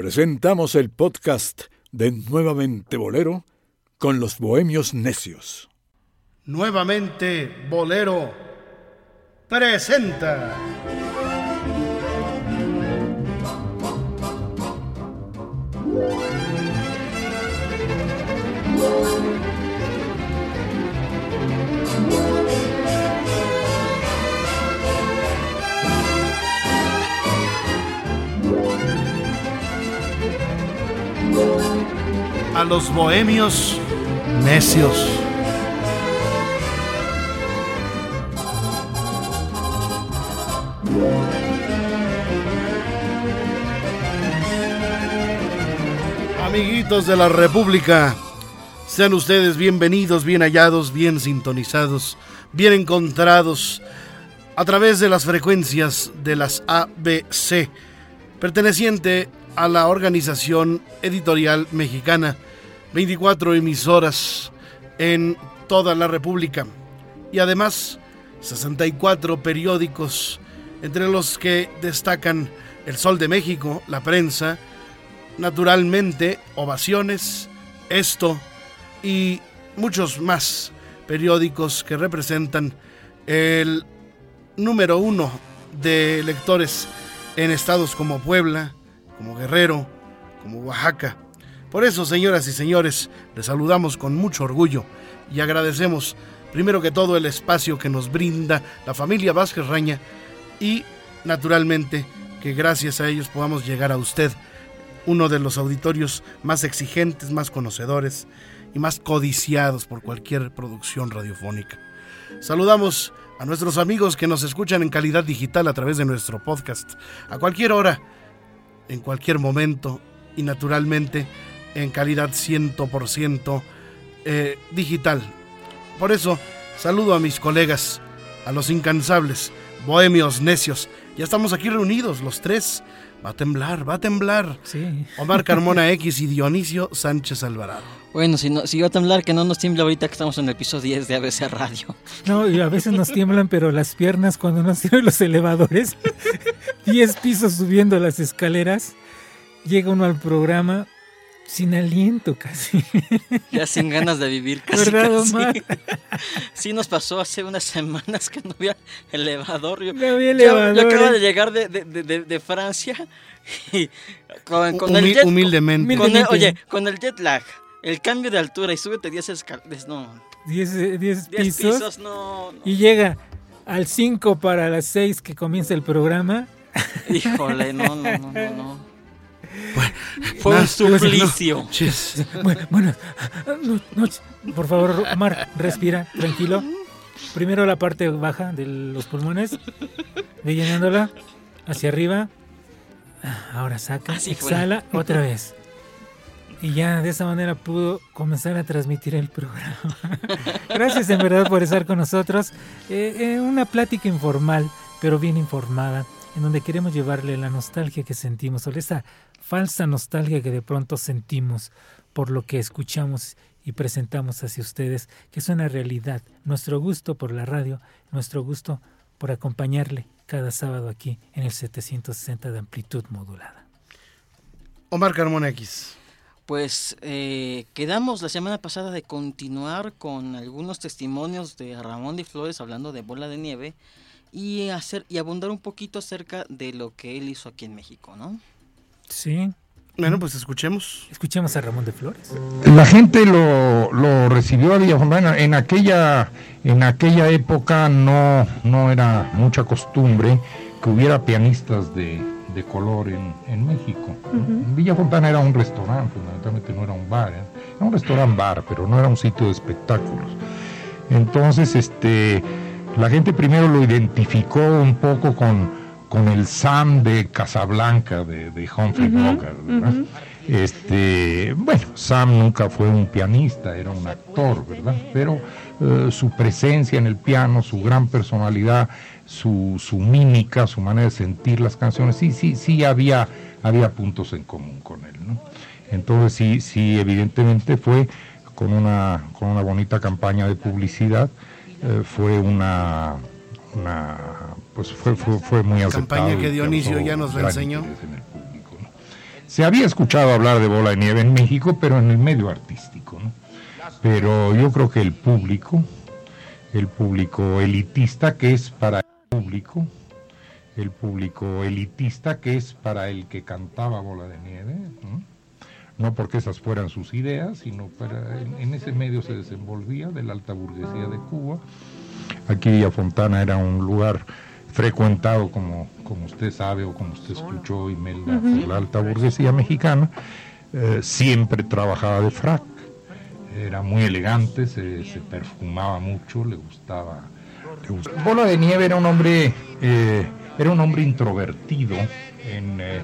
presentamos el podcast de Nuevamente Bolero con los Bohemios Necios. Nuevamente Bolero presenta. A los bohemios necios. Amiguitos de la República, sean ustedes bienvenidos, bien hallados, bien sintonizados, bien encontrados a través de las frecuencias de las ABC, perteneciente a la Organización Editorial Mexicana, 24 emisoras en toda la República y además 64 periódicos, entre los que destacan El Sol de México, La Prensa, naturalmente Ovaciones, Esto y muchos más periódicos que representan el número uno de lectores en estados como Puebla, como Guerrero, como Oaxaca. Por eso, señoras y señores, les saludamos con mucho orgullo y agradecemos primero que todo el espacio que nos brinda la familia Vázquez Raña y naturalmente que gracias a ellos podamos llegar a usted, uno de los auditorios más exigentes, más conocedores y más codiciados por cualquier producción radiofónica. Saludamos a nuestros amigos que nos escuchan en calidad digital a través de nuestro podcast, a cualquier hora en cualquier momento y naturalmente en calidad 100% eh, digital. Por eso saludo a mis colegas, a los incansables, bohemios necios. Ya estamos aquí reunidos los tres. Va a temblar, va a temblar. Sí. Omar Carmona X y Dionisio Sánchez Alvarado. Bueno, si, no, si va a temblar, que no nos tiemble ahorita que estamos en el episodio 10 de ABC Radio. No, y a veces nos tiemblan, pero las piernas cuando nos tienen los elevadores, 10 pisos subiendo las escaleras, llega uno al programa sin aliento casi. Ya sin ganas de vivir casi. ¿Verdad, casi. Omar? Sí, nos pasó hace unas semanas que no había elevador. Yo, No había yo- yo elevadores. acabo de llegar de, de, de- de- Francia y con, con el Humil- jet, humildemente. con el- oye, con el jet lag, el cambio de altura y súbete 10 escaleras, no, 10, eh, 10 10 pisos, pisos, no, no. y llega al 5 para las 6 que comienza el programa. híjole, no, no, no, no, no. Fue Nah, un suplicio. Chis. Bueno, bueno, no, no, por favor, Omar, respira, tranquilo. Primero la parte baja de los pulmones, ve llenándola hacia arriba. Ahora saca, Así fue. exhala otra vez. Y ya de esa manera pudo comenzar a transmitir el programa. Gracias en verdad por estar con nosotros. Eh, eh, una plática informal, pero bien informada, en donde queremos llevarle la nostalgia que sentimos, o esa falsa nostalgia que de pronto sentimos por lo que escuchamos y presentamos hacia ustedes, que es una realidad. Nuestro gusto por la radio, nuestro gusto por acompañarle cada sábado aquí en el 760 de amplitud modulada. Omar Carmona X. Pues eh, quedamos la semana pasada de continuar con algunos testimonios de Ramón de Flores hablando de bola de nieve y hacer y abundar un poquito acerca de lo que él hizo aquí en México, ¿no? Sí, Bueno, pues escuchemos. escuchemos a Ramón de Flores. La gente lo, lo recibió a Villafontana. En aquella, en aquella época no, no era mucha costumbre que hubiera pianistas de, de color en, en México. Villa Fontana era un restaurante, fundamentalmente no era un bar, ¿eh? era un restaurante bar, pero no era un sitio de espectáculos. Entonces, este, la gente primero lo identificó un poco con, con el Sam de Casablanca, de, de Humphrey Bogart, ¿verdad? Este, bueno, Sam nunca fue un pianista, era un actor, ¿verdad? Pero eh, su presencia en el piano, su gran personalidad, su, su mímica, su manera de sentir las canciones, sí, sí, sí había, había puntos en común con él, ¿no? Entonces sí, sí, evidentemente fue con una, con una bonita campaña de publicidad, eh, fue una, una, pues fue, fue, fue muy aceptado. Campaña que Dionisio ya nos la enseñó. interés en el público, ¿no? Se había escuchado hablar de bola de nieve en México, pero en el medio artístico, ¿no? Pero yo creo que el público, el público elitista que es para el público, el público elitista que es para el que cantaba bola de nieve, no, porque esas fueran sus ideas, sino para en, ese medio se desenvolvía de la alta burguesía de Cuba. Aquí Villa Fontana era un lugar frecuentado, como, como usted sabe o como usted escuchó, Imelda, por la alta burguesía mexicana, eh, siempre trabajaba de frac, era muy elegante, se, perfumaba mucho, le gustaba, Bola de Nieve era un hombre, eh, era un hombre introvertido eh,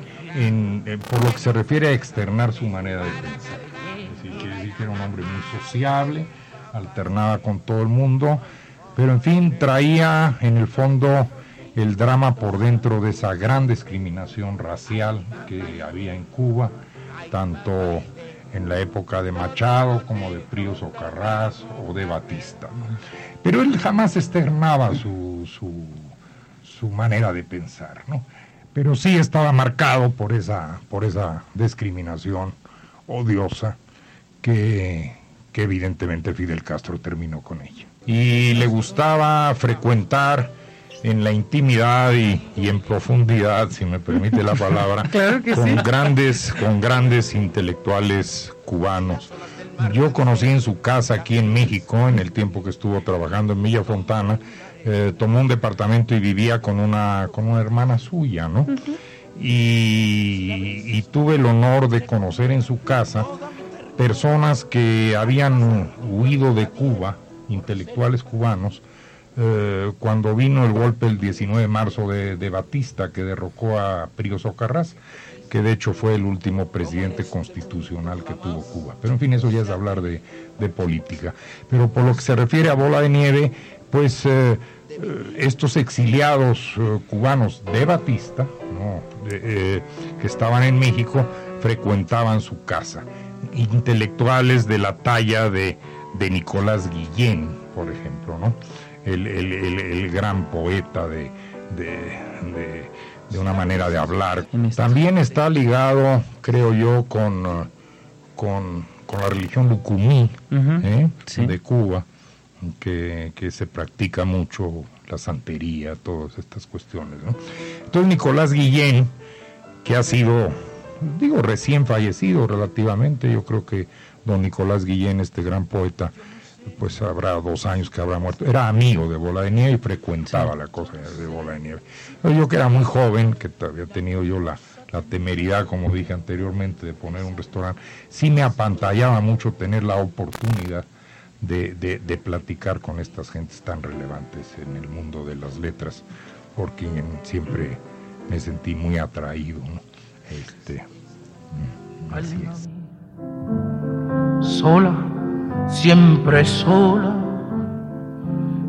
por lo que se refiere a externar su manera de pensar. Es decir, quiere decir que era un hombre muy sociable, alternaba con todo el mundo, pero en fin, traía en el fondo el drama por dentro de esa gran discriminación racial que había en Cuba, tanto en la época de Machado como de Príos Carras o de Batista. Pero él jamás externaba su, su, manera de pensar, ¿no? Pero sí estaba marcado por esa, por esa discriminación odiosa que, que evidentemente Fidel Castro terminó con ella. Y le gustaba frecuentar en la intimidad y, en profundidad, si me permite la palabra, con, grandes, con grandes intelectuales cubanos. Yo conocí en su casa aquí en México, en el tiempo que estuvo trabajando en Villa Fontana, eh, tomó un departamento y vivía con una, con una hermana suya, ¿no? y, y tuve el honor de conocer en su casa personas que habían huido de Cuba, intelectuales cubanos, eh, cuando vino el golpe el 19 de marzo de, Batista, que derrocó a Prío Socarrás, que de hecho fue el último presidente constitucional que tuvo Cuba. Pero en fin, eso ya es hablar de, política. Pero por lo que se refiere a Bola de Nieve, pues eh, eh, estos exiliados cubanos de Batista, que estaban en México, frecuentaban su casa. Intelectuales de la talla de, de Nicolás Guillén, por ejemplo, ¿no? el, gran poeta de, de, una manera de hablar. También está ligado, creo yo, con, con, la religión lucumí ¿eh? de Cuba, que, se practica mucho la santería, todas estas cuestiones. Entonces Nicolás Guillén, que ha sido, digo, recién fallecido relativamente, yo creo que don Nicolás Guillén, este gran poeta, pues habrá dos años que habrá muerto. Era amigo de Bola de Nieve y frecuentaba la cosa de Bola de Nieve. yo que era muy joven, que había tenido yo la, temeridad, como dije anteriormente, de poner un restaurante, sí me apantallaba mucho tener la oportunidad de, platicar con estas gentes tan relevantes en el mundo de las letras, porque siempre me sentí muy atraído. Este, mm, así es. Sola siempre sola,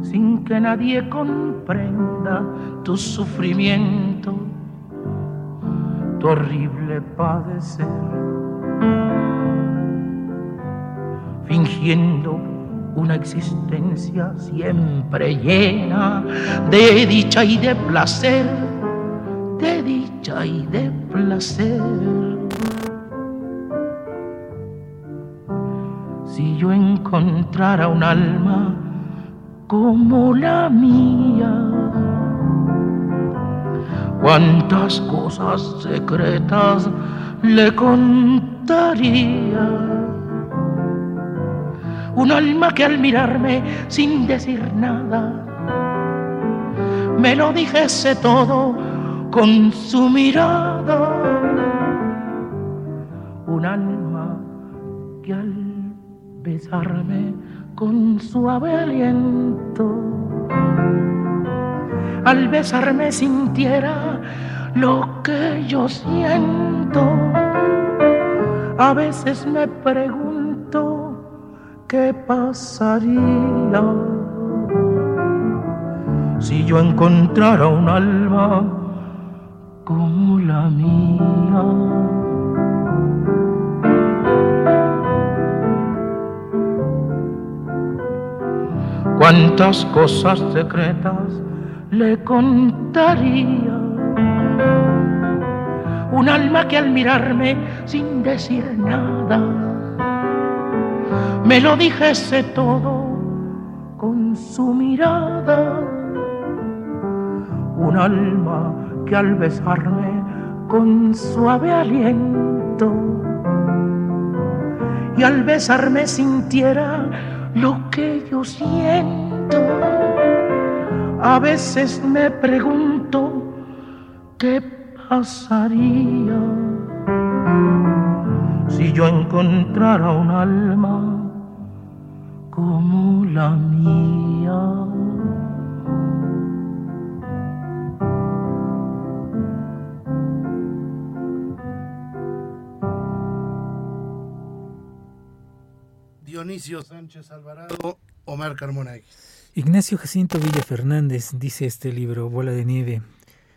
sin que nadie comprenda tu sufrimiento, tu horrible padecer, fingiendo una existencia siempre llena de dicha y de placer, de dicha y de placer si yo encontrara un alma como la mía. Cuántas cosas secretas le contaría. Un alma que al mirarme sin decir nada, me lo dijese todo con su mirada. Un alma que al besarme con suave aliento. Al besarme sintiera lo que yo siento. A veces me pregunto qué pasaría si yo encontrara un alma como la mía. Cuántas cosas secretas le contaría. un alma que al mirarme sin decir nada, me lo dijese todo con su mirada. Un alma que al besarme con suave aliento y al besarme sintiera lo que yo siento. A veces me pregunto qué pasaría si yo encontrara un alma como la mía. Dionisio Sánchez Alvarado, Omar Carmona Ignacio Jacinto Villa Fernández dice este libro, Bola de Nieve,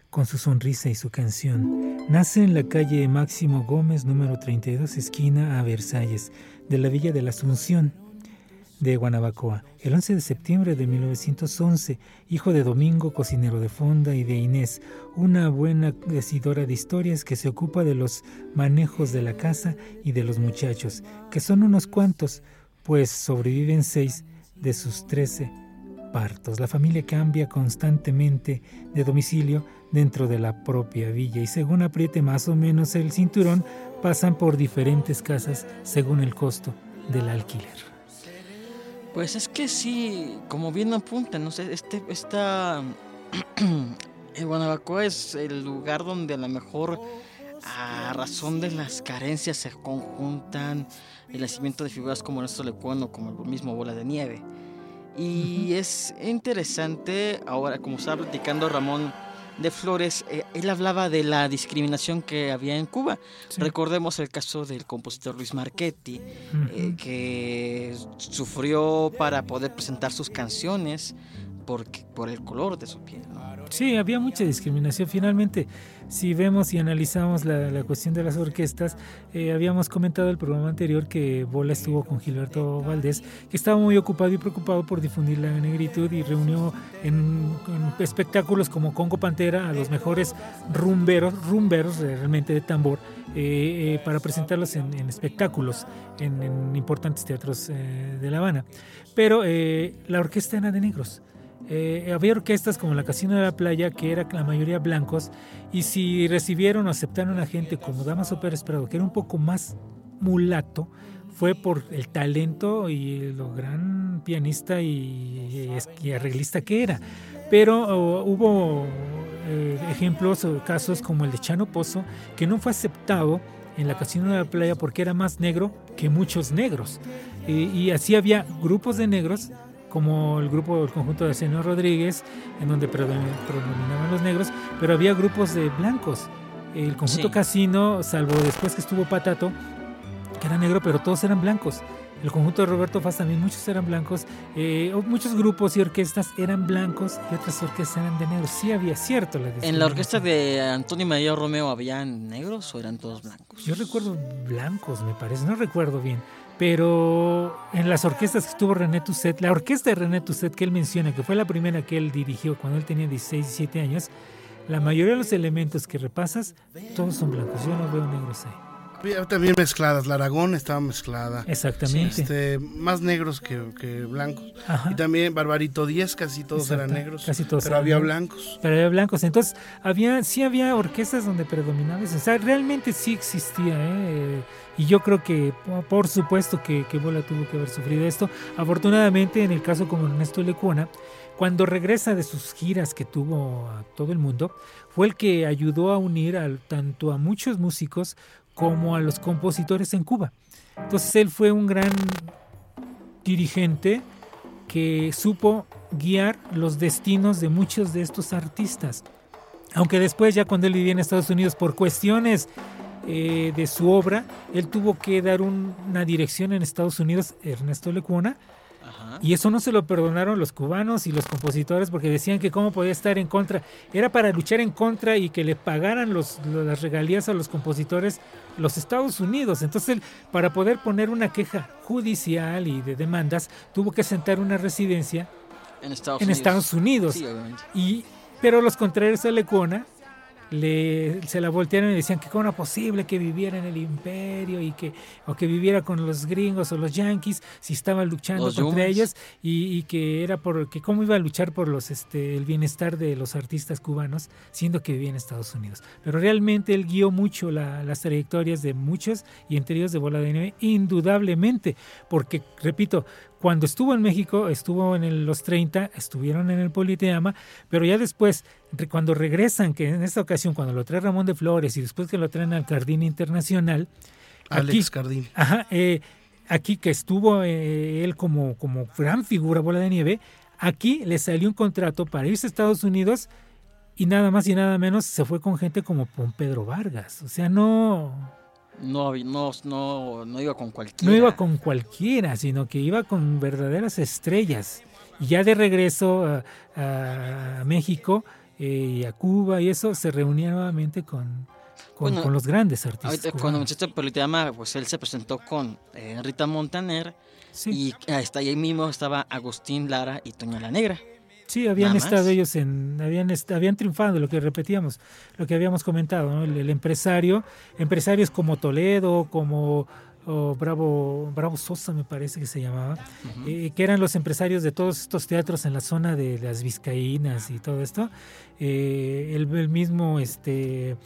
con su sonrisa y su canción. Nace en la calle Máximo Gómez, número 32, esquina a Versalles, de la Villa de la Asunción de Guanabacoa, el 11 de septiembre de 1911, hijo de Domingo, cocinero de fonda, y de Inés, una buena decidora de historias que se ocupa de los manejos de la casa y de los muchachos, que son unos cuantos, pues sobreviven seis de sus trece partos. La familia cambia constantemente de domicilio dentro de la propia villa y según apriete más o menos el cinturón, pasan por diferentes casas según el costo del alquiler. Pues es que sí, como bien apunta, no sé, este, esta, el Guanabacoa es el lugar donde a lo mejor a razón de las carencias se conjuntan el nacimiento de figuras como Ernesto Lecuano, como el mismo Bola de Nieve. Y es interesante, ahora como estaba platicando Ramón de Flores, eh, él hablaba de la discriminación que había en Cuba. Recordemos el caso del compositor Luis Marchetti, eh, que sufrió para poder presentar sus canciones por, por el color de su piel. Sí, había mucha discriminación. Finalmente, si vemos y analizamos la, cuestión de las orquestas, eh, habíamos comentado el programa anterior que Bola estuvo con Gilberto Valdés, que estaba muy ocupado y preocupado por difundir la negritud y reunió en, espectáculos como Congo Pantera a los mejores rumberos, rumberos realmente de tambor, eh, eh, para presentarlos en, espectáculos en, importantes teatros de La Habana. Pero la orquesta era de negros. Eh, había orquestas como la Casino de la Playa, que era la mayoría blancos, y si recibieron o aceptaron a gente como Damaso Pérez Prado, que era un poco más mulato, fue por el talento y lo gran pianista y, arreglista que era. Pero oh, hubo eh, ejemplos o casos como el de Chano Pozo, que no fue aceptado en la Casino de la Playa porque era más negro que muchos negros. y así había grupos de negros como el grupo, el conjunto de Senor Rodríguez, en donde predominaban los negros, pero había grupos de blancos. El conjunto Casino, salvo después que estuvo Patato, que era negro, pero todos eran blancos. El conjunto de Roberto Faz también, muchos eran blancos. Eh, muchos grupos y orquestas eran blancos y otras orquestas eran de negros. Sí había cierto la ¿En la orquesta de Antonio María Romeo habían negros o eran todos blancos? Yo recuerdo blancos, me parece, no recuerdo bien pero en las orquestas que estuvo René Tusset, la orquesta de René Tusset que él menciona, que fue la primera que él dirigió cuando él tenía 16, 17 años, la mayoría de los elementos que repasas, todos son blancos. Yo no veo negros ahí. También mezcladas, la Aragón estaba mezclada. Exactamente. Este, más negros que, blancos. Y también Barbarito 10, casi todos eran negros. Casi todos pero había blancos. Pero había blancos. Entonces, había, sí había orquestas donde predominaba eso. O sea, realmente sí existía. ¿eh? Y yo creo que, por supuesto, que, Bola tuvo que haber sufrido esto. Afortunadamente, en el caso como Ernesto Lecuona, cuando regresa de sus giras que tuvo a todo el mundo, fue el que ayudó a unir al, tanto a muchos músicos como a los compositores en Cuba. Entonces él fue un gran dirigente que supo guiar los destinos de muchos de estos artistas. Aunque después ya cuando él vivía en Estados Unidos por cuestiones eh, de su obra, él tuvo que dar una dirección en Estados Unidos, Ernesto Lecuona, y eso no se lo perdonaron los cubanos y los compositores porque decían que cómo podía estar en contra. Era para luchar en contra y que le pagaran los, las regalías a los compositores los Estados Unidos. Entonces, para poder poner una queja judicial y de demandas, tuvo que sentar una residencia en Estados en Unidos. Estados Unidos. y, pero los contrarios a Lecona le, se la voltearon y decían que cómo era posible que viviera en el imperio y que o que viviera con los gringos o los yanquis si estaba luchando Los contra yumas. ellos y, y que era porque cómo iba a luchar por los este el bienestar de los artistas cubanos siendo que vivía en Estados Unidos pero realmente él guió mucho la- las trayectorias de muchos y entre ellos de Bola de Nieve indudablemente porque repito cuando estuvo en México estuvo en el- los 30 estuvieron en el Politeama pero ya después cuando regresan que en esta ocasión cuando lo trae Ramón de Flores y después que lo traen al Jardín Internacional aquí- Alex Cardín. Ajá, eh, aquí que estuvo eh, él como, como gran figura bola de nieve, aquí le salió un contrato para irse a Estados Unidos y nada más y nada menos se fue con gente como Pedro Vargas. O sea, no, No, no, no, no iba con cualquiera. no iba con cualquiera, sino que iba con verdaderas estrellas. Y ya de regreso a, a México eh, y a Cuba y eso, se reunía nuevamente con, con, Bueno, con los grandes artistas. Ahorita, cuando mencionaste Politeama, pues él se presentó con eh, Rita Montaner Sí. y ahí mismo estaba Agustín Lara y Toña la Negra. Sí, habían estado más. ellos en, habían, habían triunfado, lo que repetíamos, lo que habíamos comentado, ¿no? el, el empresario, empresarios como Toledo, como o Bravo, Bravo Sosa me parece que se llamaba, eh, que eran los empresarios de todos estos teatros en la zona de las Vizcaínas y todo esto, eh, el, el mismo este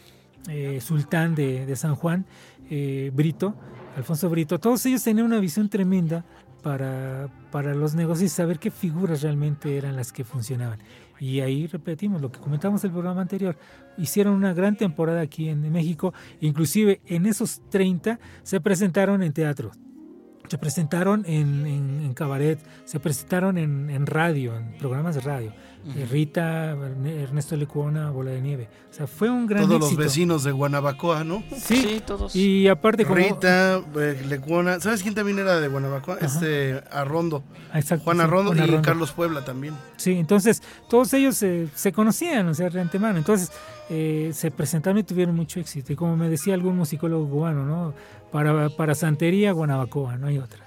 eh, sultán de, de San Juan, eh, Brito, Alfonso Brito, todos ellos tenían una visión tremenda para, para los negocios y saber qué figuras realmente eran las que funcionaban. Y ahí repetimos lo que comentamos en el programa anterior. Hicieron una gran temporada aquí en México. Inclusive en esos 30 se presentaron en teatro. Se presentaron en, en- en cabaret, se presentaron en, en radio, en programas de radio. Rita, Ernesto Lecuona, Bola de Nieve. O sea, fue un gran Todos los vecinos de Guanabacoa, ¿no? Sí, Sí, todos. y aparte como... Rita, eh, Lecuona. ¿Sabes quién también era de Guanabacoa? Este, Arrondo. Ah, exacto, Juan sí, Arrondo Juan y Arrondo. Carlos Puebla también. Sí, entonces todos ellos eh, se conocían, o sea, de antemano. Entonces eh, se presentaron y tuvieron mucho éxito. Y como me decía algún musicólogo cubano, ¿no? Para, para Santería, Guanabacoa, no hay otra.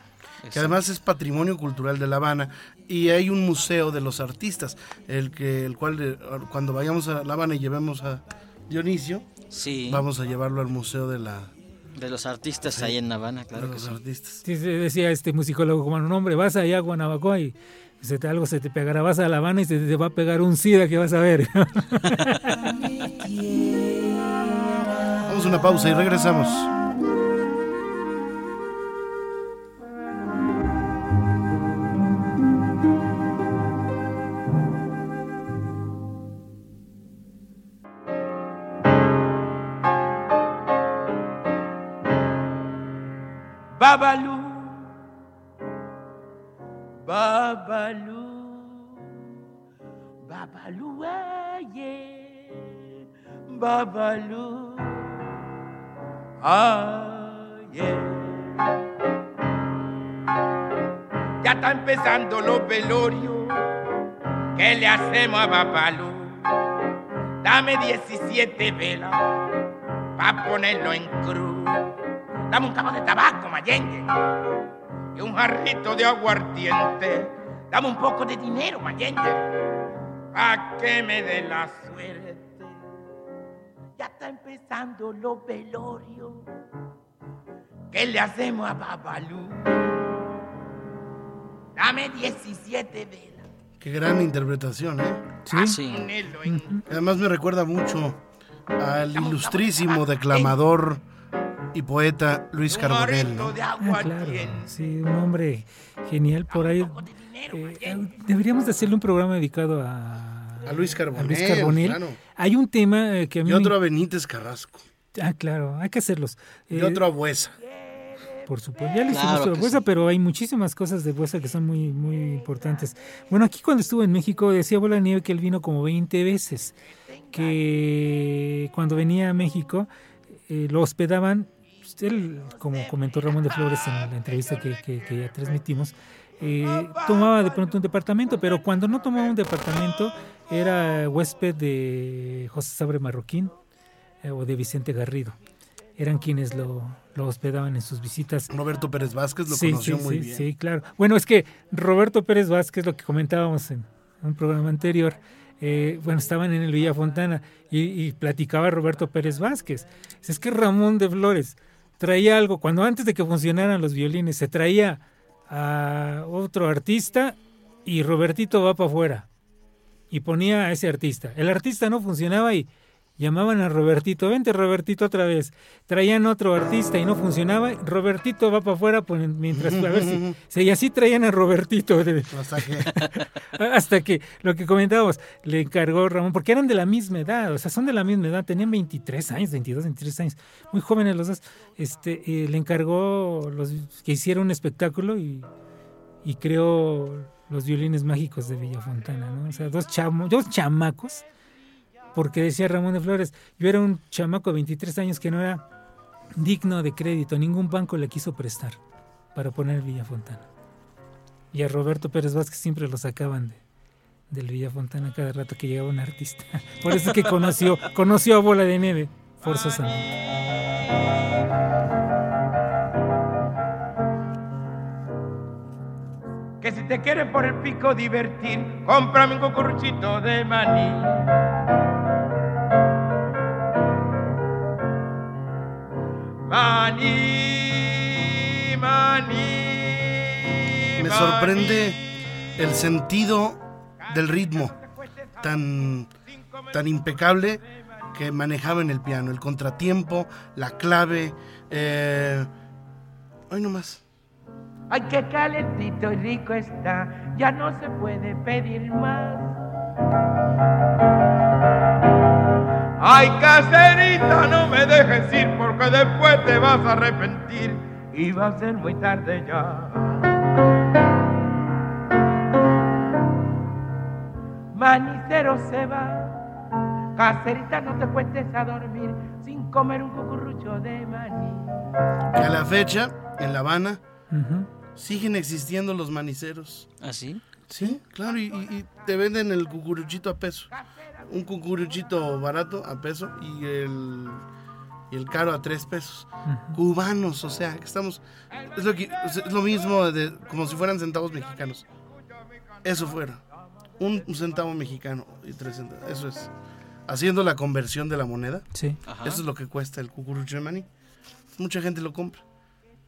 que además es patrimonio cultural de La Habana y hay un museo de los artistas, el que el cual eh, cuando vayamos a La Habana y llevemos a Dionisio, Sí, vamos a llevarlo al museo de la de los artistas ahí en Habana, de claro que los sí. artistas. Sí, se decía este musicólogo cubano, no, hombre, vas allá a Guanabacoa y se te- algo se te pegará, vas a La Habana y se te va a pegar un SIDA que vas a ver. Vamos a una pausa y regresamos. Babalú, Babalú, Babalú, aye, Babalú, aye. Ya está empezando los velorios, ¿qué le hacemos a Babalú? Dame 17 velas para ponerlo en cruz. Dame un cabo de tabaco, Mayengue. Y un jarrito de aguardiente. Dame un poco de dinero, Mayengue. Pa' que me dé la suerte. Ya está empezando los velorios. ¿Qué le hacemos a Babalú? Dame 17 velas. Qué gran interpretación, ¿eh? Sí. Ah, Sí. Además me recuerda mucho al ilustrísimo declamador y poeta Luis Carbonell, Ah, claro, sí, un hombre genial por ahí. Eh, Mayengue. deberíamos de hacerle un programa dedicado a, A Luis Carbonell, Luis Carbonell. claro. Hay un tema eh, que a mí Y me- otro a Benítez Carrasco. Ah, claro, hay que hacerlos. Y Eh, otro a Buesa. Por supuesto, ya le Claro hicimos que Buesa, sí. pero hay muchísimas cosas de Buesa que son muy, muy importantes. Bueno, aquí cuando estuvo en México decía Bola Nieve que él vino como 20 veces, que cuando venía a México eh, lo hospedaban, él, como comentó Ramón de Flores en la entrevista que, que- que ya transmitimos, eh, tomaba de pronto un departamento, pero cuando no tomaba un departamento era huésped de José Sabre Marroquín eh, o de Vicente Garrido. Eran quienes lo, lo hospedaban en sus visitas Roberto Pérez Vázquez lo sí, conoció sí, muy sí, bien. Sí, claro. Bueno, es que Roberto Pérez Vázquez, lo que comentábamos en un programa anterior, eh, bueno, estaban en el Villa Fontana y, y platicaba Roberto Pérez Vázquez. Es que Ramón de Flores traía algo, cuando antes de que funcionaran los violines, se traía a otro artista y Robertito va para afuera y ponía a ese artista. El artista no funcionaba y llamaban a Robertito, vente Robertito otra vez. Traían otro artista y no funcionaba, Robertito va para afuera pues, mientras a ver si, si- y así traían a Robertito de- Hasta que hasta que lo que comentábamos le encargó Ramón porque eran de la misma edad, o sea, son de la misma edad, tenían 23 años, 22, 23 años, muy jóvenes los dos. Este, le encargó los que hiciera un espectáculo y, y creó los violines mágicos de Villafontana, ¿no? O sea, dos chamos, dos chamacos, porque decía Ramón de Flores, yo era un chamaco de 23 años que no era digno de crédito, ningún banco le quiso prestar para poner Villafontana. Y a Roberto Pérez Vázquez siempre lo sacaban de, del Villafontana cada rato que llegaba un artista. Por eso es que conoció, conoció a Bola de Nieve, forzosamente. Que si te quieres por el pico divertir, cómprame un cucuruchito de maní. Maní, maní. me sorprende el sentido del ritmo tan, tan impecable que manejaba en el piano, el contratiempo, la clave. Eh, hoy nomás. Ay, qué calentito y rico está, ya no se puede pedir más. Ay, caserita, no me dejes ir porque después te vas a arrepentir. Y va a ser muy tarde ya. Manicero se va, caserita no te cuestes a dormir sin comer un cucurrucho de maní. Que a la fecha, en La Habana. Siguen existiendo los maniceros. ¿Así? Sí, claro, y, y- y te venden el cucuruchito a peso. Un cucuruchito barato a peso y el, y el caro a tres pesos. Cubanos, o sea, que estamos. Es lo, que, es lo mismo de, como si fueran centavos mexicanos. Eso fuera. Un, un centavo mexicano y tres centavos. Eso es. Haciendo la conversión de la moneda. Sí. Ajá. Eso es lo que cuesta el cucurucho de maní. Mucha gente lo compra.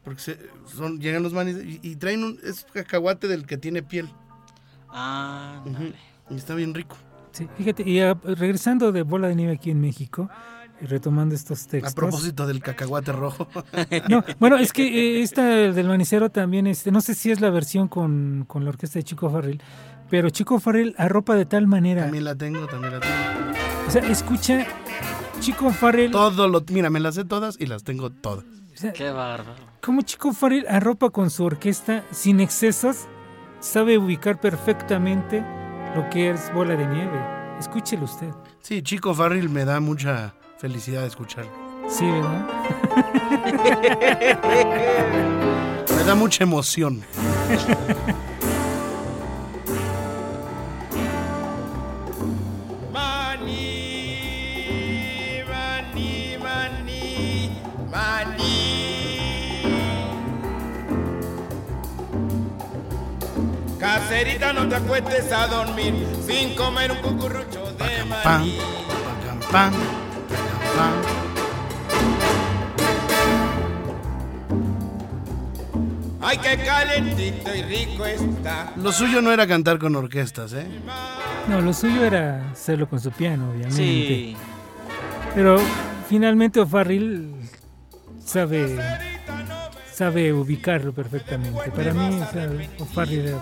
Porque se- son, llegan los maní y, y traen un. Es cacahuate del que tiene piel. Ah, Ujú. Y está bien rico. Sí, fíjate, y ah, regresando de Bola de Nieve aquí en México, y retomando estos A textos. propósito del cacahuate rojo. No, bueno, es que eh, esta del manicero también, este, no sé si es la versión con, con la orquesta de Chico Farrell, pero Chico Farrell arropa de tal manera, también la tengo, también la tengo. o sea, escucha Chico Farrell, Todo lo. Mira, me las sé todas y las tengo todas. o sea, qué bárbaro. Como Chico Farrell arropa con su orquesta sin excesos, sabe ubicar perfectamente lo que es Bola de Nieve. Escúchelo usted. Sí, Chico Farrell me da mucha felicidad escucharlo. Sí, ¿verdad? Me da mucha emoción. Caserita, no te acuestes a dormir sin comer un cucurrucho de maní. pam, pam, pam. Ay, qué calentito y rico está. Lo suyo no era cantar con orquestas, ¿eh? No, lo suyo era hacerlo con su piano, obviamente. Sí. Pero finalmente O'Farrill sabe sabe ubicarlo perfectamente. Para mí, o sea, O'Farrill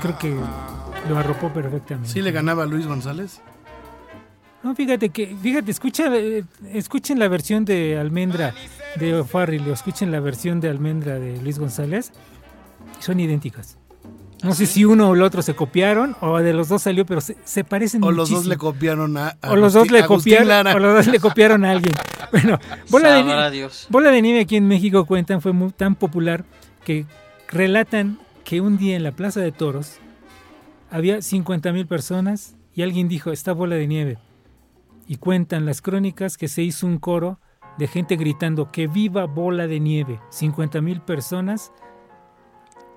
creo que lo arropó perfectamente. Sí le ganaba a Luis González. No, fíjate que, fíjate, escucha, eh, escuchen la versión de Almendra de O'Farrill o escuchen la versión de Almendra de Luis González. Son idénticas. No sé si uno o el otro se copiaron o de los dos salió, pero se, se parecen O los dos le copiaron a. o los dos le copiaron Lara. o los dos le copiaron a alguien. Bueno, bola de, Sabrá Nie- Dios. Bola de nieve aquí en México cuentan fue muy, tan popular que relatan que un día en la Plaza de Toros había 50 mil personas y alguien dijo está bola de nieve y cuentan las crónicas que se hizo un coro de gente gritando que viva bola de nieve 50 mil personas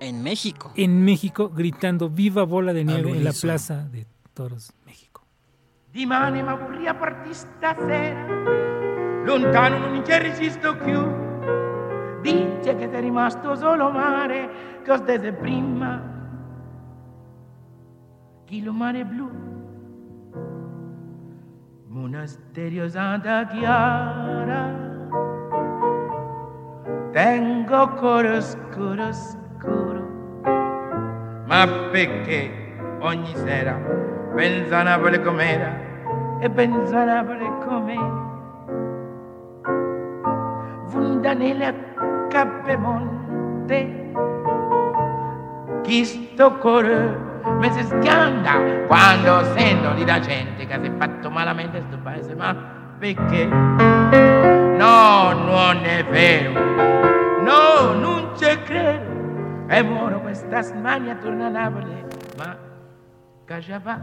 En México. en México gritando viva bola de nieve en la. Plaza de Toros, México. Dimane ma vorrei parti stasera Lontano non ci resisto più Dice che è rimasto solo mare Che ho stese prima Chi lo mare blu Monasterio Santa Chiara Tengo cuore scuro scuro Ma perché ogni sera pensa a Napoli com'era? e pensa a Napoli com'è Vunda nelle Cappemonte Chi sto cuore mi si schianta Quando sento di la gente che si è fatto malamente sto paese, ma perché? No, non è vero. No, non ci credo E muoro questa smania torna a Napoli Ma va?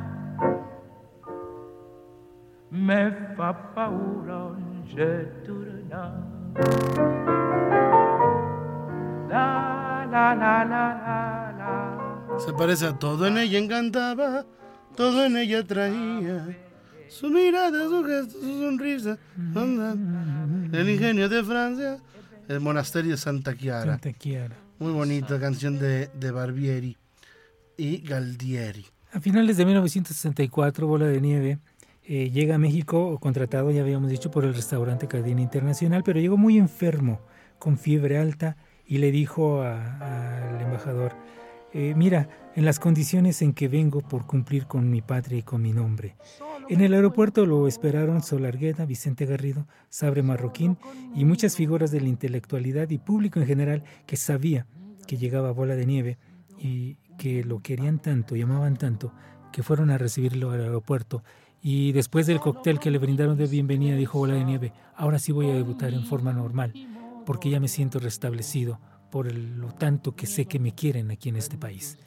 Me fa paura non ci torna La la la la la la Se parece a todo en ella encantaba, todo en ella traía. Su mirada, su gesto, su sonrisa. El ingenio de Francia, el monasterio de Santa Chiara. Santa Chiara. Muy bonita canción de, de Barbieri y Galdieri. A finales de 1964, Bola de Nieve eh, llega a México, contratado, ya habíamos dicho, por el restaurante Cadena Internacional, pero llegó muy enfermo, con fiebre alta, y le dijo a- al embajador, eh, mira, en las condiciones en que vengo por cumplir con mi patria y con mi nombre. En el aeropuerto lo esperaron Solargueta, Vicente Garrido, Sabre Marroquín y muchas figuras de la intelectualidad y público en general que sabía que llegaba Bola de Nieve y que lo querían tanto, llamaban tanto, que fueron a recibirlo al aeropuerto. Y después del cóctel que le brindaron de bienvenida, dijo Bola de Nieve, ahora sí voy a debutar en forma normal, porque ya me siento restablecido por lo tanto que sé que me quieren aquí en este país.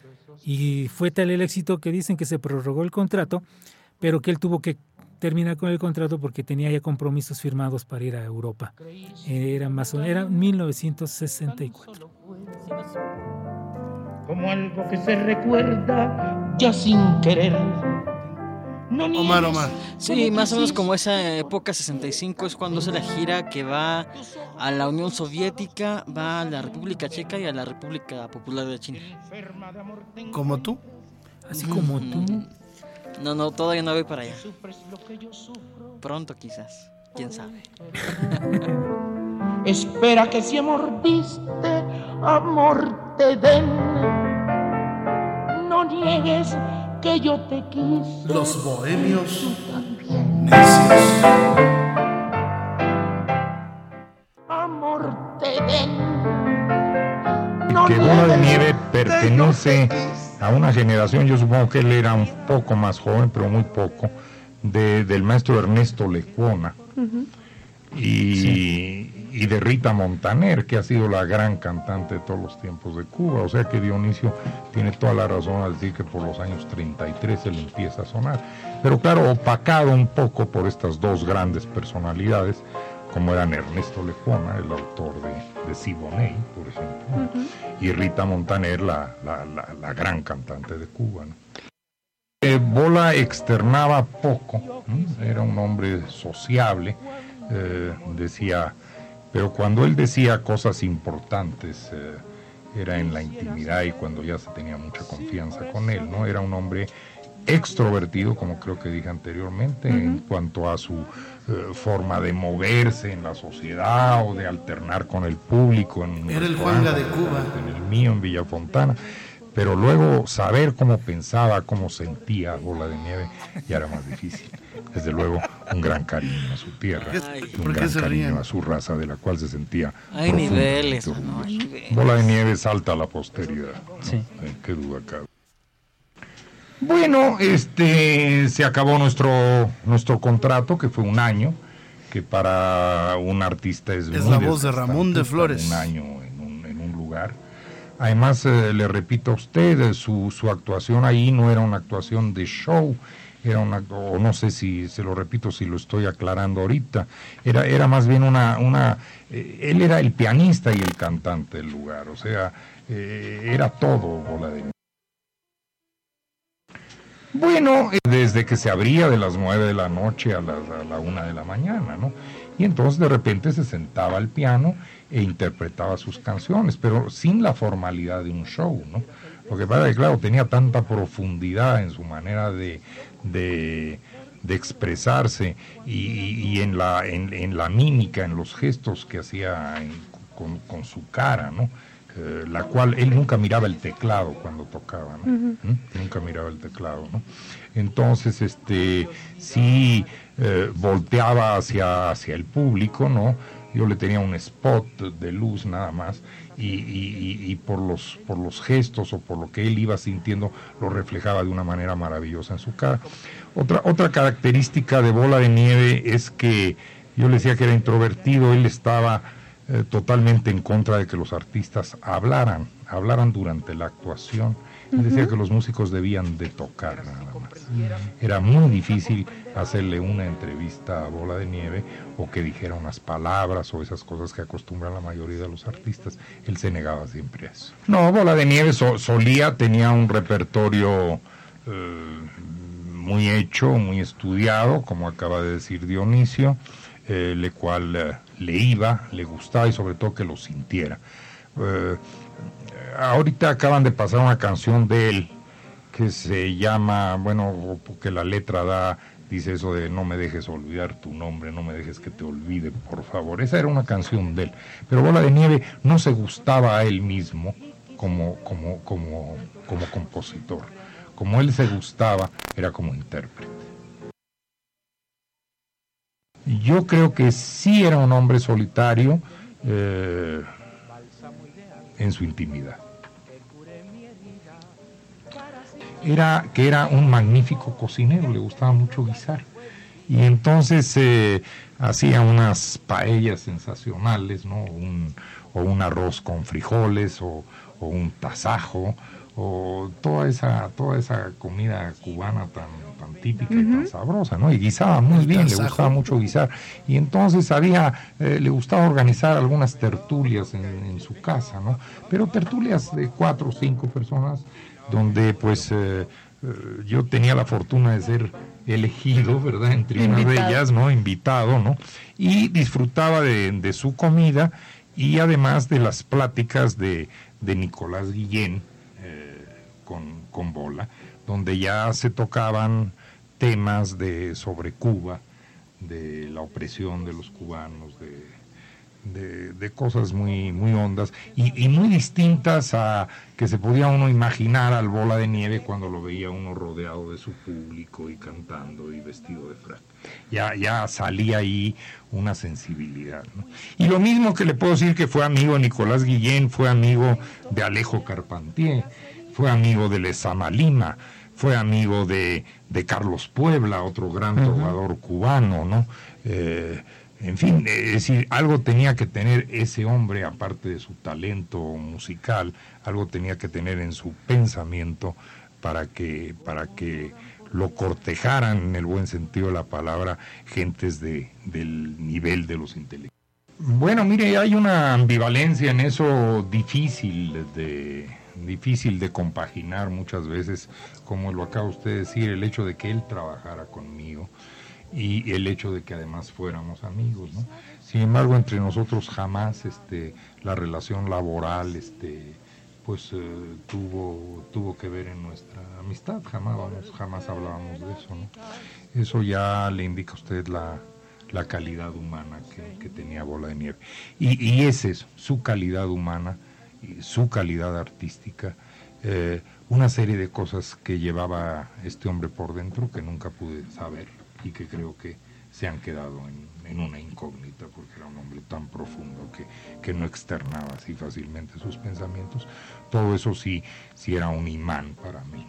Y fue tal el éxito que dicen que se prorrogó el contrato, pero que él tuvo que terminar con el contrato porque tenía ya compromisos firmados para ir a Europa. Era más era 1964. como algo que se recuerda ya sin querer. No Omar, niegues Omar. Sí, más o menos como esa época 65 es cuando hace la gira que va a la Unión Soviética, va a la República Checa y a la República Popular de China. Como tú. Así como tú. No, no, todavía no voy para allá. Pronto quizás, quién sabe. Espera que si amor diste, amor te den. No niegues que yo te quise. Los bohemios necios. Amor te den. No que Bola de Nieve pertenece a una generación, yo supongo que él era un poco más joven, pero muy poco, de- del maestro Ernesto Lecuona y, y de Rita Montaner, que ha sido la gran cantante de todos los tiempos de Cuba. O sea que Dionisio tiene toda la razón al decir que por los años 33 él empieza a sonar. Pero claro, opacado un poco por estas dos grandes personalidades, como eran Ernesto Lecuona, el autor de, de Siboney, por ejemplo, y Rita Montaner, la, la- la- la gran cantante de Cuba. ¿no? Eh, Bola externaba poco, ¿no? era un hombre sociable, eh, decía, pero cuando él decía cosas importantes, eh, era en la intimidad y cuando ya se tenía mucha confianza con él, ¿no? Era un hombre extrovertido, como creo que dije anteriormente, en cuanto a su eh, forma de moverse en la sociedad o de alternar con el público. En Era el Juanga de Cuba. En el mío, en Villa Fontana. Pero luego saber cómo pensaba, cómo sentía Bola de Nieve, ya era más difícil. Desde luego, un gran cariño a su tierra, Ay. un ¿Por qué gran cariño a su raza, de la cual se sentía Hay niveles, hay. Bola de Nieve salta a la posteridad. ¿no? Sí. Eh, Qué duda cabe. Bueno, este se acabó nuestro nuestro contrato, que fue un año, que para un artista es, Es muy la voz de Ramón de Flores. Un año en un, en un lugar. Además, eh, le repito a usted, eh, su, su actuación ahí no era una actuación de show, era una, o no sé si se lo repito, si lo estoy aclarando ahorita, era, era más bien una, una eh, él era el pianista y el cantante del lugar, o sea, eh, era todo bola de Bueno, desde que se abría de las nueve de la noche a, a la una de la mañana, ¿no? Y entonces de repente se sentaba al piano e interpretaba sus canciones, pero sin la formalidad de un show, ¿no? Lo que pasa es que, claro, tenía tanta profundidad en su manera de, de, expresarse y, en, la, en, la mímica, en los gestos que hacía con, su cara, ¿no? Eh, la cual él nunca miraba el teclado cuando tocaba, ¿no? ¿Mm? Nunca miraba el teclado, ¿no? Entonces, este, sí eh, volteaba hacia, hacia el público, ¿no? Yo le tenía un spot de luz nada más y, por, los, por los gestos o por lo que él iba sintiendo lo reflejaba de una manera maravillosa en su cara. Otra, otra característica de Bola de Nieve es que yo le decía que era introvertido, él estaba eh, totalmente en contra de que los artistas hablaran, hablaran durante la actuación decía que los músicos debían de tocar nada más. Era muy difícil hacerle una entrevista a Bola de Nieve o que dijera unas palabras o esas cosas que acostumbran la mayoría de los artistas. Él se negaba siempre a eso. No, Bola de Nieve solía, tenía un repertorio eh, muy hecho, muy estudiado, como acaba de decir Dionisio, eh, le cual eh, le iba, le gustaba y sobre todo que lo sintiera ahorita acaban de pasar una canción de él que se llama, bueno, porque la letra da, dice eso de no me dejes olvidar tu nombre, no me dejes que te olvide, por favor. Esa era una canción de él. Pero Bola de Nieve no se gustaba a él mismo como, como, como, como compositor. Como él se gustaba, era como intérprete. Yo creo que sí era un hombre solitario eh, en su intimidad. Era que era un magnífico cocinero, le gustaba mucho guisar. Y entonces eh, hacía unas paellas sensacionales, ¿no? Un, o un arroz con frijoles, o, un tasajo, o toda esa, toda esa comida cubana tan, tan típica y tan sabrosa, ¿no? Y guisaba muy bien, le gustaba mucho guisar. Y entonces había, eh, le gustaba organizar algunas tertulias en, en, su casa, ¿no? Pero tertulias de cuatro o cinco personas donde pues eh, eh, yo tenía la fortuna de ser elegido, ¿verdad? Entre una de ellas, ¿no? Invitado, ¿no? Y disfrutaba de, su comida y además de las pláticas de, Nicolás Guillén eh, con, con Bola, donde ya se tocaban temas de sobre Cuba, de la opresión de los cubanos, de de, cosas muy, muy hondas y, muy distintas a que se podía uno imaginar al bola de nieve cuando lo veía uno rodeado de su público y cantando y vestido de frac. Ya, ya salía ahí una sensibilidad. Y lo mismo que le puedo decir que fue amigo de Nicolás Guillén, fue amigo de Alejo Carpentier, fue amigo de Lezama Lima, fue amigo de, Carlos Puebla, otro gran trovador cubano, ¿no? Eh, en fin, es decir, algo tenía que tener ese hombre, aparte de su talento musical, algo tenía que tener en su pensamiento para que, para que lo cortejaran en el buen sentido de la palabra gentes de, del nivel de los intelectuales. Bueno, mire, hay una ambivalencia en eso difícil de, difícil de compaginar muchas veces, como lo acaba usted de decir, el hecho de que él trabajara conmigo y el hecho de que además fuéramos amigos, ¿no? Sin embargo, entre nosotros jamás este, la relación laboral este, pues, eh, tuvo, tuvo que ver en nuestra amistad, jamás, jamás hablábamos de eso. Eso ya le indica a usted la, calidad humana que, tenía Bola de Nieve. Y, y es eso, su calidad humana, y su calidad artística. Eh, una serie de cosas que llevaba este hombre por dentro que nunca pude saber y que creo que se han quedado en, una incógnita porque era un hombre tan profundo que, que, no externaba así fácilmente sus pensamientos. Todo eso sí, sí era un imán para mí.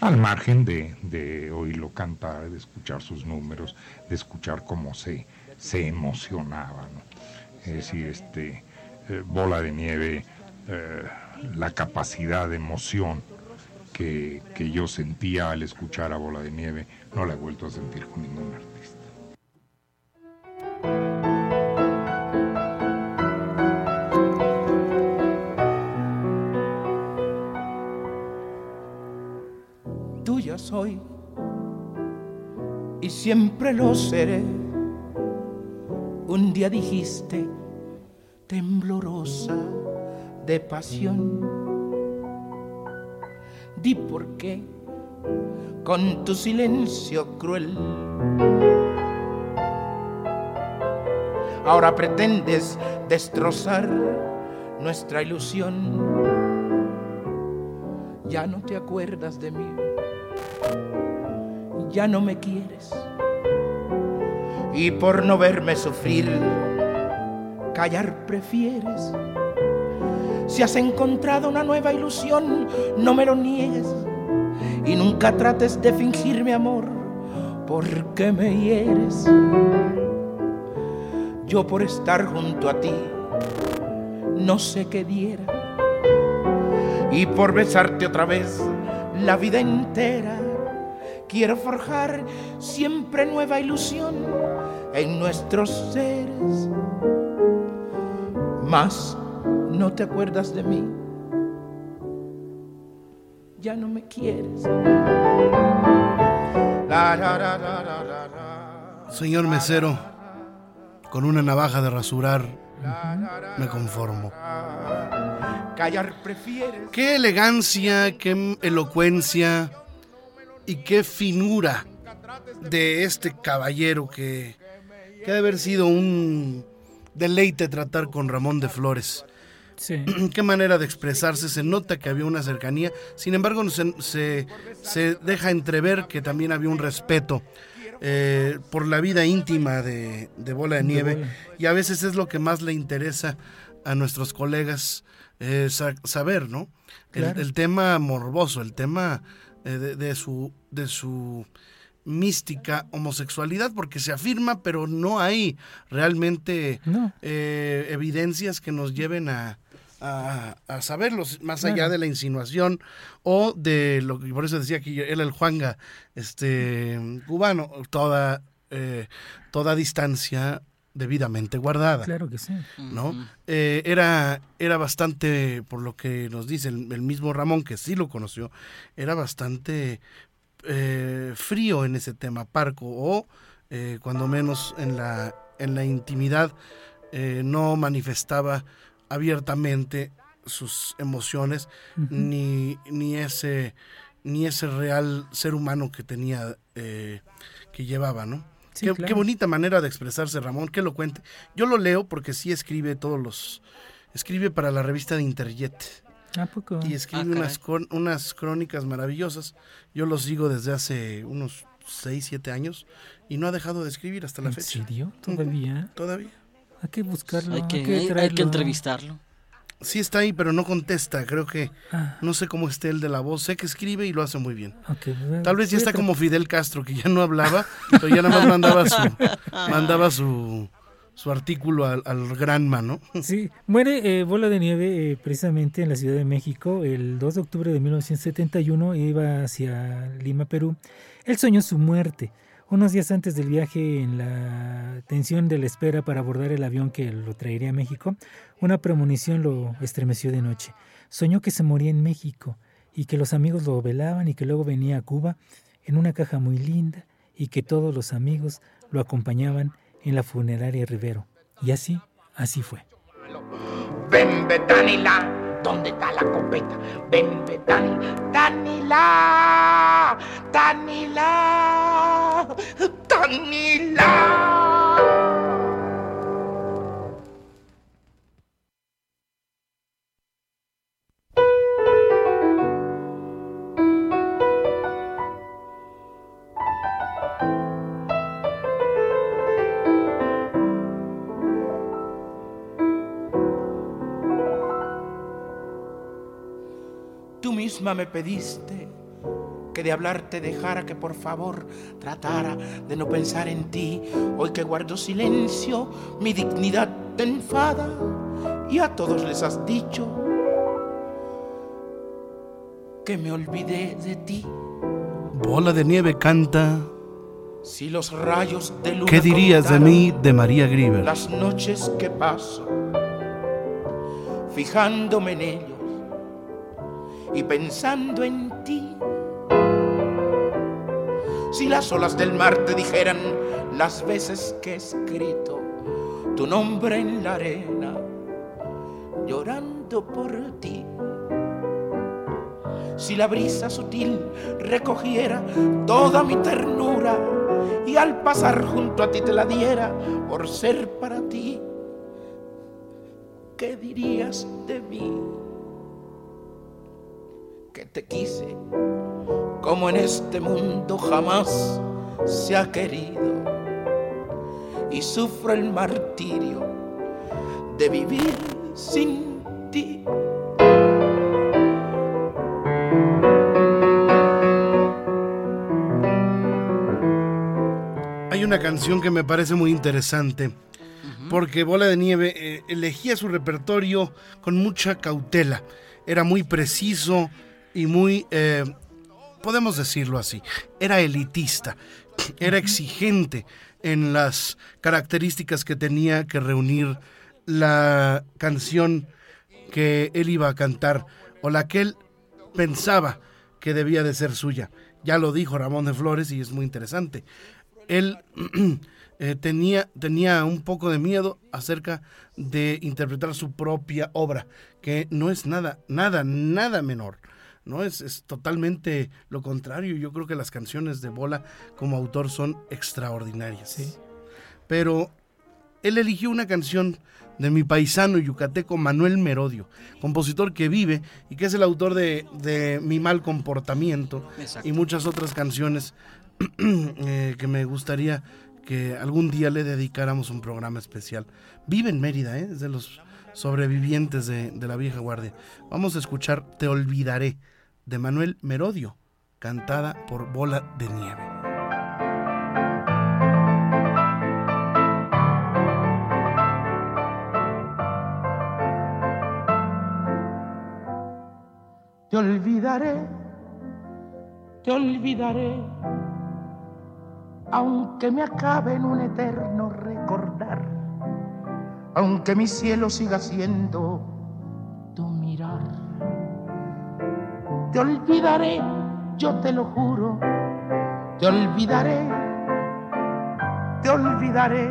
Al margen de, de, oírlo cantar, de escuchar sus números, de escuchar cómo se, se emocionaba. Es decir, este, eh, bola de nieve, eh, la capacidad de emoción que, yo sentía al escuchar a Bola de Nieve no la he vuelto a sentir con ningún artista. soy y siempre lo seré. Un día dijiste, temblorosa de pasión, di por qué con tu silencio cruel. Ahora pretendes destrozar nuestra ilusión. Ya no te acuerdas de mí ya no me quieres. Y por no verme sufrir, callar prefieres. Si has encontrado una nueva ilusión, no me lo niegues. Y nunca trates de fingirme amor, porque me hieres. Yo por estar junto a ti, no sé qué diera. Y por besarte otra vez la vida entera Quiero forjar siempre nueva ilusión en nuestros seres. Mas no te acuerdas de mí. Ya no me quieres. Señor mesero, con una navaja de rasurar me conformo. Callar prefieres. Qué elegancia, qué elocuencia y qué finura de este caballero que, que debe haber sido un deleite tratar con Ramón de Flores. Sí. Qué manera de expresarse, se nota que había una cercanía, sin embargo se, se, se deja entrever que también había un respeto eh, por la vida íntima de, de Bola de Nieve Bola. y a veces es lo que más le interesa a nuestros colegas eh, sa- saber, ¿no? El, Claro. el tema morboso, el tema eh, de, de su, de su mística homosexualidad, porque se afirma, pero no hay realmente No. evidencias que nos lleven a, a, a saberlo, más allá de la insinuación o de lo que por eso decía que él el Juanga este cubano, toda eh, toda distancia debidamente guardada. Claro que sí. ¿no? Eh, era, era bastante, por lo que nos dice el, el mismo Ramón, que sí lo conoció, era bastante eh, frío en ese tema, parco, o eh, cuando menos en la, en la intimidad eh, no manifestaba abiertamente sus emociones ni, ni ese ni ese real ser humano que tenía eh, que llevaba, ¿no? Sí, qué, claro. qué bonita manera de expresarse, Ramón, que lo cuente. Yo lo leo porque sí escribe todos los... Escribe para la revista de Interjet ¿A poco? y escribe Ah, unas, con- unas crónicas maravillosas. Yo lo sigo desde hace unos 6, 7 años y no ha dejado de escribir hasta la ¿En fecha. serio? ¿Todavía? Todavía. Hay que buscarlo. Hay que, hay que hay- que entrevistarlo. Sí está ahí, pero no contesta. Creo que Ah, no sé cómo esté el de la voz. Sé que escribe y lo hace muy bien. ok, voy a- Tal vez ya está como Fidel Castro, que ya no hablaba, pero ya nada más mandaba su, mandaba su, su artículo al, al Granma, ¿no? Sí, muere eh, Bola de Nieve eh, precisamente en la Ciudad de México el 2 de octubre de 1971, iba hacia Lima, Perú. Él soñó su muerte. Unos días antes del viaje, en la tensión de la espera para abordar el avión que lo traería a México, una premonición lo estremeció de noche. Soñó que se moría en México y que los amigos lo velaban y que luego venía a Cuba en una caja muy linda y que todos los amigos lo acompañaban en la funeraria Rivero. Y así, así fue. Ven, Betanila, ¿dónde está la copeta? Ven, Betanila, Tanila, Tanila, Tanila. Tú misma me pediste que de hablarte dejara que por favor tratara de no pensar en ti. Hoy que guardo silencio, mi dignidad te enfada y a todos les has dicho que me olvidé de ti. Bola de nieve canta. Si los rayos de luna ¿Qué dirías de mí, de María Grieber? las noches que paso fijándome en ellos y pensando en ti. Si las olas del mar te dijeran las veces que he escrito tu nombre en la arena, llorando por ti. Si la brisa sutil recogiera toda mi ternura y al pasar junto a ti te la diera por ser para ti, ¿qué dirías de mí? Que te quise como en este mundo jamás se ha querido y sufro el martirio de vivir sin ti. Hay una canción que me parece muy interesante porque Bola de Nieve eh, elegía su repertorio con mucha cautela. Era muy preciso y muy, eh, podemos decirlo así, era elitista, era exigente en las características que tenía que reunir la canción que él iba a cantar o la que él pensaba que debía de ser suya. Ya lo dijo Ramón de Flores y es muy interesante. Él eh, tenía, tenía un poco de miedo acerca de interpretar su propia obra, que no es nada, nada, nada menor. ¿No? Es, es, totalmente lo contrario. Yo creo que las canciones de Bola como autor son extraordinarias. Sí. Pero él eligió una canción de mi paisano yucateco Manuel Merodio, compositor que vive y que es el autor de, de Mi mal comportamiento Exacto. y muchas otras canciones eh, que me gustaría que algún día le dedicáramos un programa especial. Vive en Mérida, ¿eh? es de los sobrevivientes de, de la vieja guardia. Vamos a escuchar Te olvidaré de Manuel Merodio, cantada por Bola de Nieve. Te olvidaré, te olvidaré, aunque me acabe en un eterno recordar, aunque mi cielo siga siendo tu mirar. Te olvidaré, yo te lo juro, te olvidaré, te olvidaré,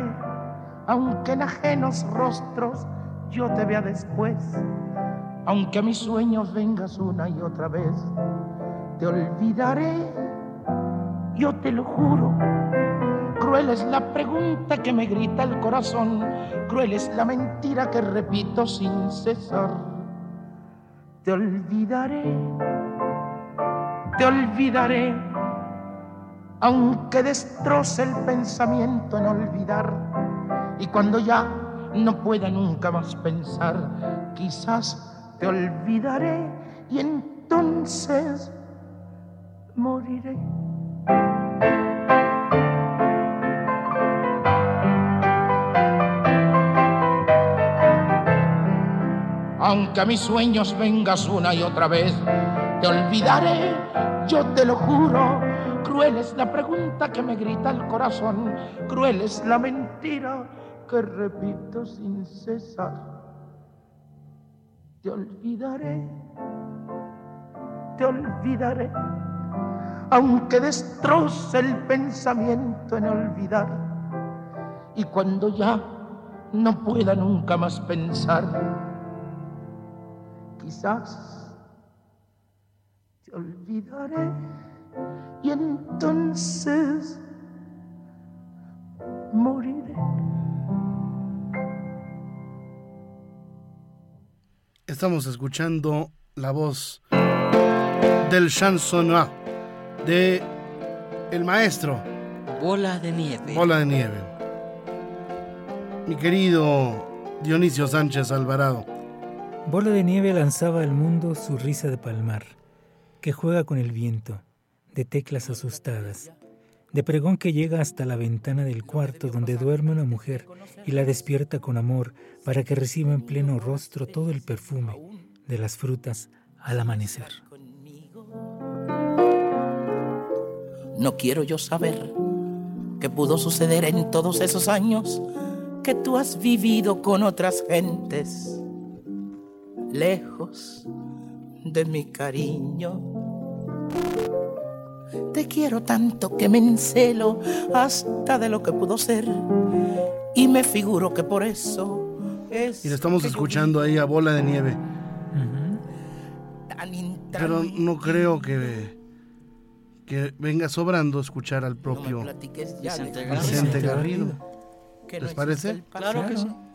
aunque en ajenos rostros yo te vea después aunque a mis sueños vengas una y otra vez, te olvidaré, yo te lo juro. Cruel es la pregunta que me grita el corazón, cruel es la mentira que repito sin cesar. Te olvidaré, te olvidaré, aunque destroce el pensamiento en olvidar, y cuando ya no pueda nunca más pensar, quizás te olvidaré y entonces moriré. Aunque a mis sueños vengas una y otra vez, te olvidaré, yo te lo juro. Cruel es la pregunta que me grita el corazón, cruel es la mentira que repito sin cesar te olvidaré, te olvidaré, aunque destroce el pensamiento en olvidar. Y cuando ya no pueda nunca más pensar, quizás te olvidaré y entonces moriré. Estamos escuchando la voz del chansonnat de el maestro Bola de nieve. Bola de Nieve. Mi querido Dionisio Sánchez Alvarado. Bola de nieve lanzaba al mundo su risa de palmar, que juega con el viento, de teclas asustadas, de pregón que llega hasta la ventana del cuarto donde duerme una mujer y la despierta con amor para que reciba en pleno rostro todo el perfume de las frutas al amanecer. No quiero yo saber qué pudo suceder en todos esos años que tú has vivido con otras gentes, lejos de mi cariño. Te quiero tanto que me encelo hasta de lo que pudo ser. Y me figuro que por eso es. Y le estamos escuchando ahí a Bola de Nieve. tan Pero intranquilo. no creo que, que venga sobrando escuchar al No propio ya Vicente Garrido. Vicente Garrido. que ¿Les no parece? Claro que sí. pasado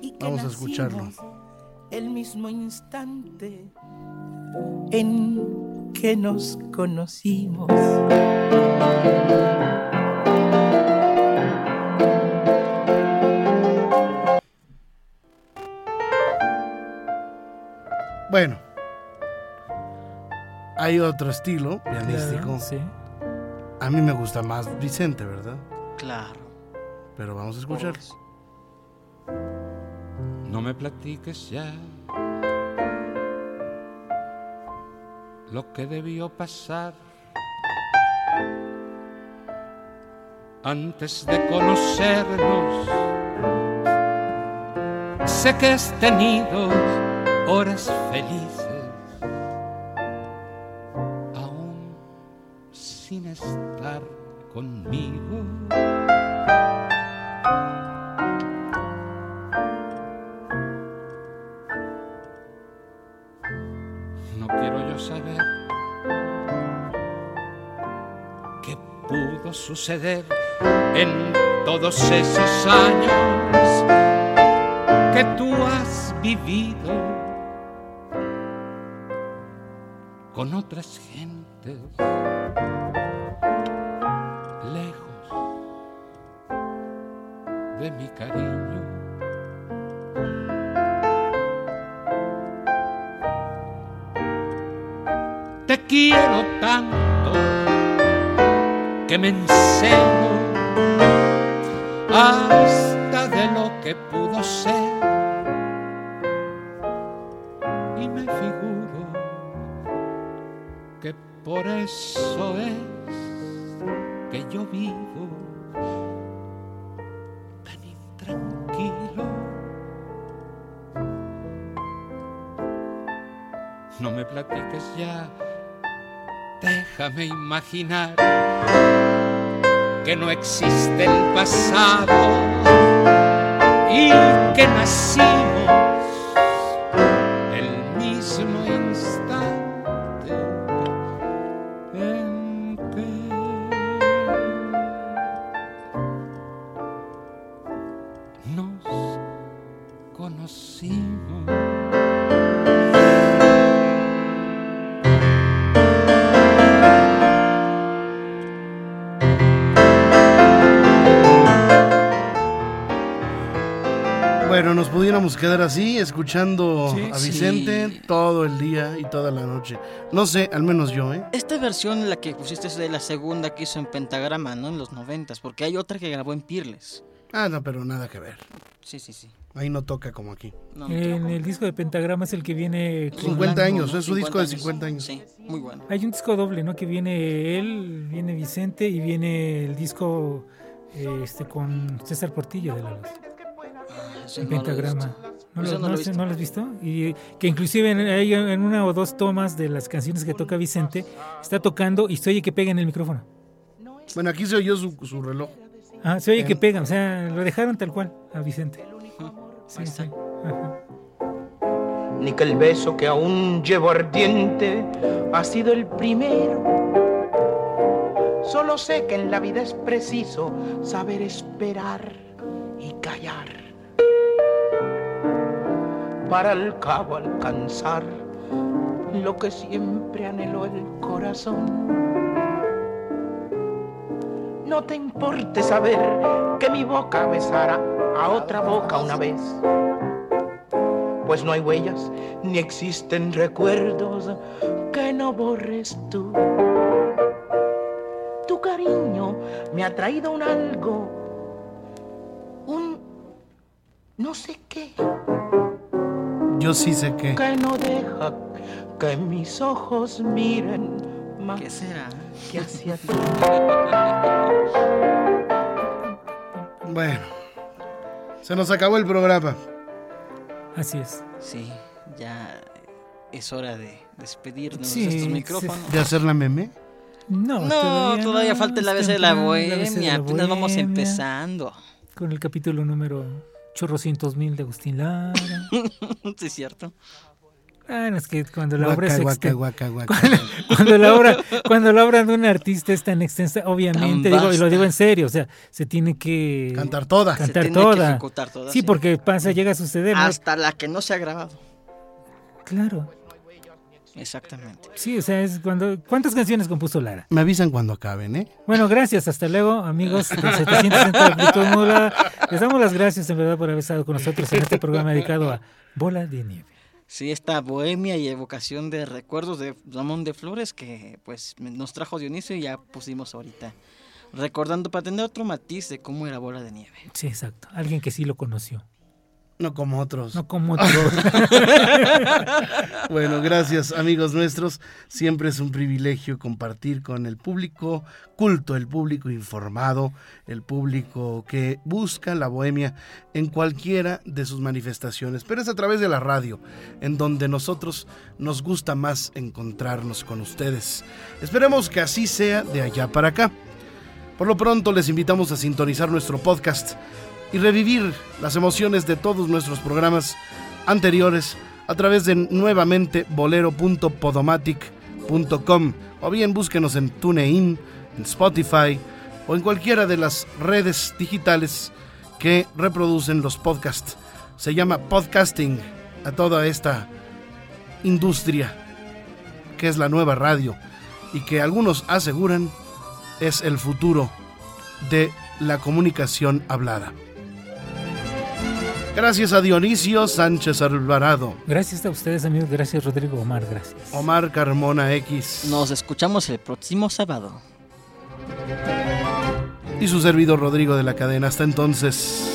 y que Vamos a escucharlo. El mismo instante en que nos conocimos. Bueno, hay otro estilo pianístico. Claro, sí. A mí me gusta más Vicente, ¿verdad? Claro. Pero vamos a escuchar. No me platiques ya lo que debió pasar antes de conocernos. Sé que has tenido horas felices, aún sin estar conmigo. Suceder en todos esos años que tú has vivido con otras gentes lejos de mi cariño. Te quiero tanto que me enseño hasta de lo que pudo ser y me figuro que por eso es que yo vivo tan intranquilo. No me platiques ya, déjame imaginar que no existe el pasado y que nacimos el mismo instante en que nos conocimos. Quedar así, escuchando Sí. a Vicente Sí. todo el día y toda la noche. No sé, al menos yo, ¿eh? Esta versión, la que pusiste es de la segunda que hizo en Pentagrama, ¿no? En los noventas, porque hay otra que grabó en Pirles. Ah, no, pero nada que ver. Sí, sí, sí. Ahí no toca como aquí. No, no En el disco de Pentagrama es el que viene. con 50 Blanco, años, ¿no? es su disco de 50 años. Sí, muy bueno. Hay un disco doble, ¿no? Que viene él, viene Vicente y viene el disco eh, este con César Portillo de la Luz. He Pentagrama. ¿No, lo, no no lo he sé, visto. ¿no lo has visto? Y que inclusive en, una o dos tomas de las canciones que toca Vicente, está tocando y se oye que pega en el micrófono. Bueno, aquí se oyó su, su reloj. Ah, se oye que En- pega, o sea, lo dejaron tal cual a Vicente. Sí, Ahí sí. está. Ajá. ni que el beso que aún llevo ardiente ha sido el primero. Solo sé que en la vida es preciso saber esperar y callar. Para al cabo alcanzar lo que siempre anheló el corazón. No te importe saber que mi boca besara a otra boca una vez pues no hay huellas ni existen recuerdos que no borres tú. Tu cariño me ha traído un algo, no sé qué, Yo sí sé que. que no deja que mis ojos miren más ¿Qué será? que hacia ti. Bueno, se nos acabó el programa. Así es. Sí, ya es hora de despedirnos Sí, de estos sí. micrófonos. ¿De hacer la meme? No, No, todavía, falta es ABC de la bohemia. la Apenas vamos empezando. Con el capítulo número chorrocientos mil de Agustín Lara. sí, es cierto. Ah, no, es que cuando la obra Guaca, es guaca, exten- guaca, guaca. cuando la obra cuando la obra de un artista es tan extensa obviamente Tan digo y lo digo en serio o sea se tiene que Cantar toda. cantar tiene que toda ejecutar toda, sí sí. porque pasa llega a suceder ¿no? Hasta la que no se ha grabado. claro Exactamente. sí o sea es cuando cuántas canciones compuso Lara Me avisan cuando acaben, ¿eh? bueno gracias hasta luego amigos del 760 de amplitud modulada. les damos las gracias en verdad por haber estado con nosotros en este programa dedicado a Bola de Nieve Sí, esta bohemia y evocación de recuerdos de Ramón de Flores que pues nos trajo Dionisio y ya pusimos ahorita. Recordando para tener otro matiz de cómo era bola de nieve. sí exacto alguien que sí lo conoció No como otros. no como otro Bueno, gracias amigos nuestros. Siempre es un privilegio compartir con el público culto, el público informado, el público que busca la bohemia en cualquiera de sus manifestaciones. Pero es a través de la radio, en donde nosotros nos gusta más encontrarnos con ustedes. Esperemos que así sea de allá para acá. Por lo pronto les invitamos a sintonizar nuestro podcast y revivir las emociones de todos nuestros programas anteriores a través de nuevamente bolero.podomatic.com o bien búsquenos en TuneIn, en Spotify o en cualquiera de las redes digitales que reproducen los podcasts. Se llama podcasting a toda esta industria que es la nueva radio y que algunos aseguran es el futuro de la comunicación hablada. Gracias a Dionisio Sánchez Alvarado, gracias a ustedes amigos gracias Rodrigo Omar gracias Omar Carmona X Nos escuchamos el próximo sábado. y su servidor Rodrigo de la cadena. Hasta entonces.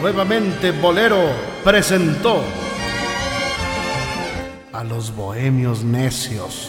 Nuevamente Bolero presentó a los bohemios necios.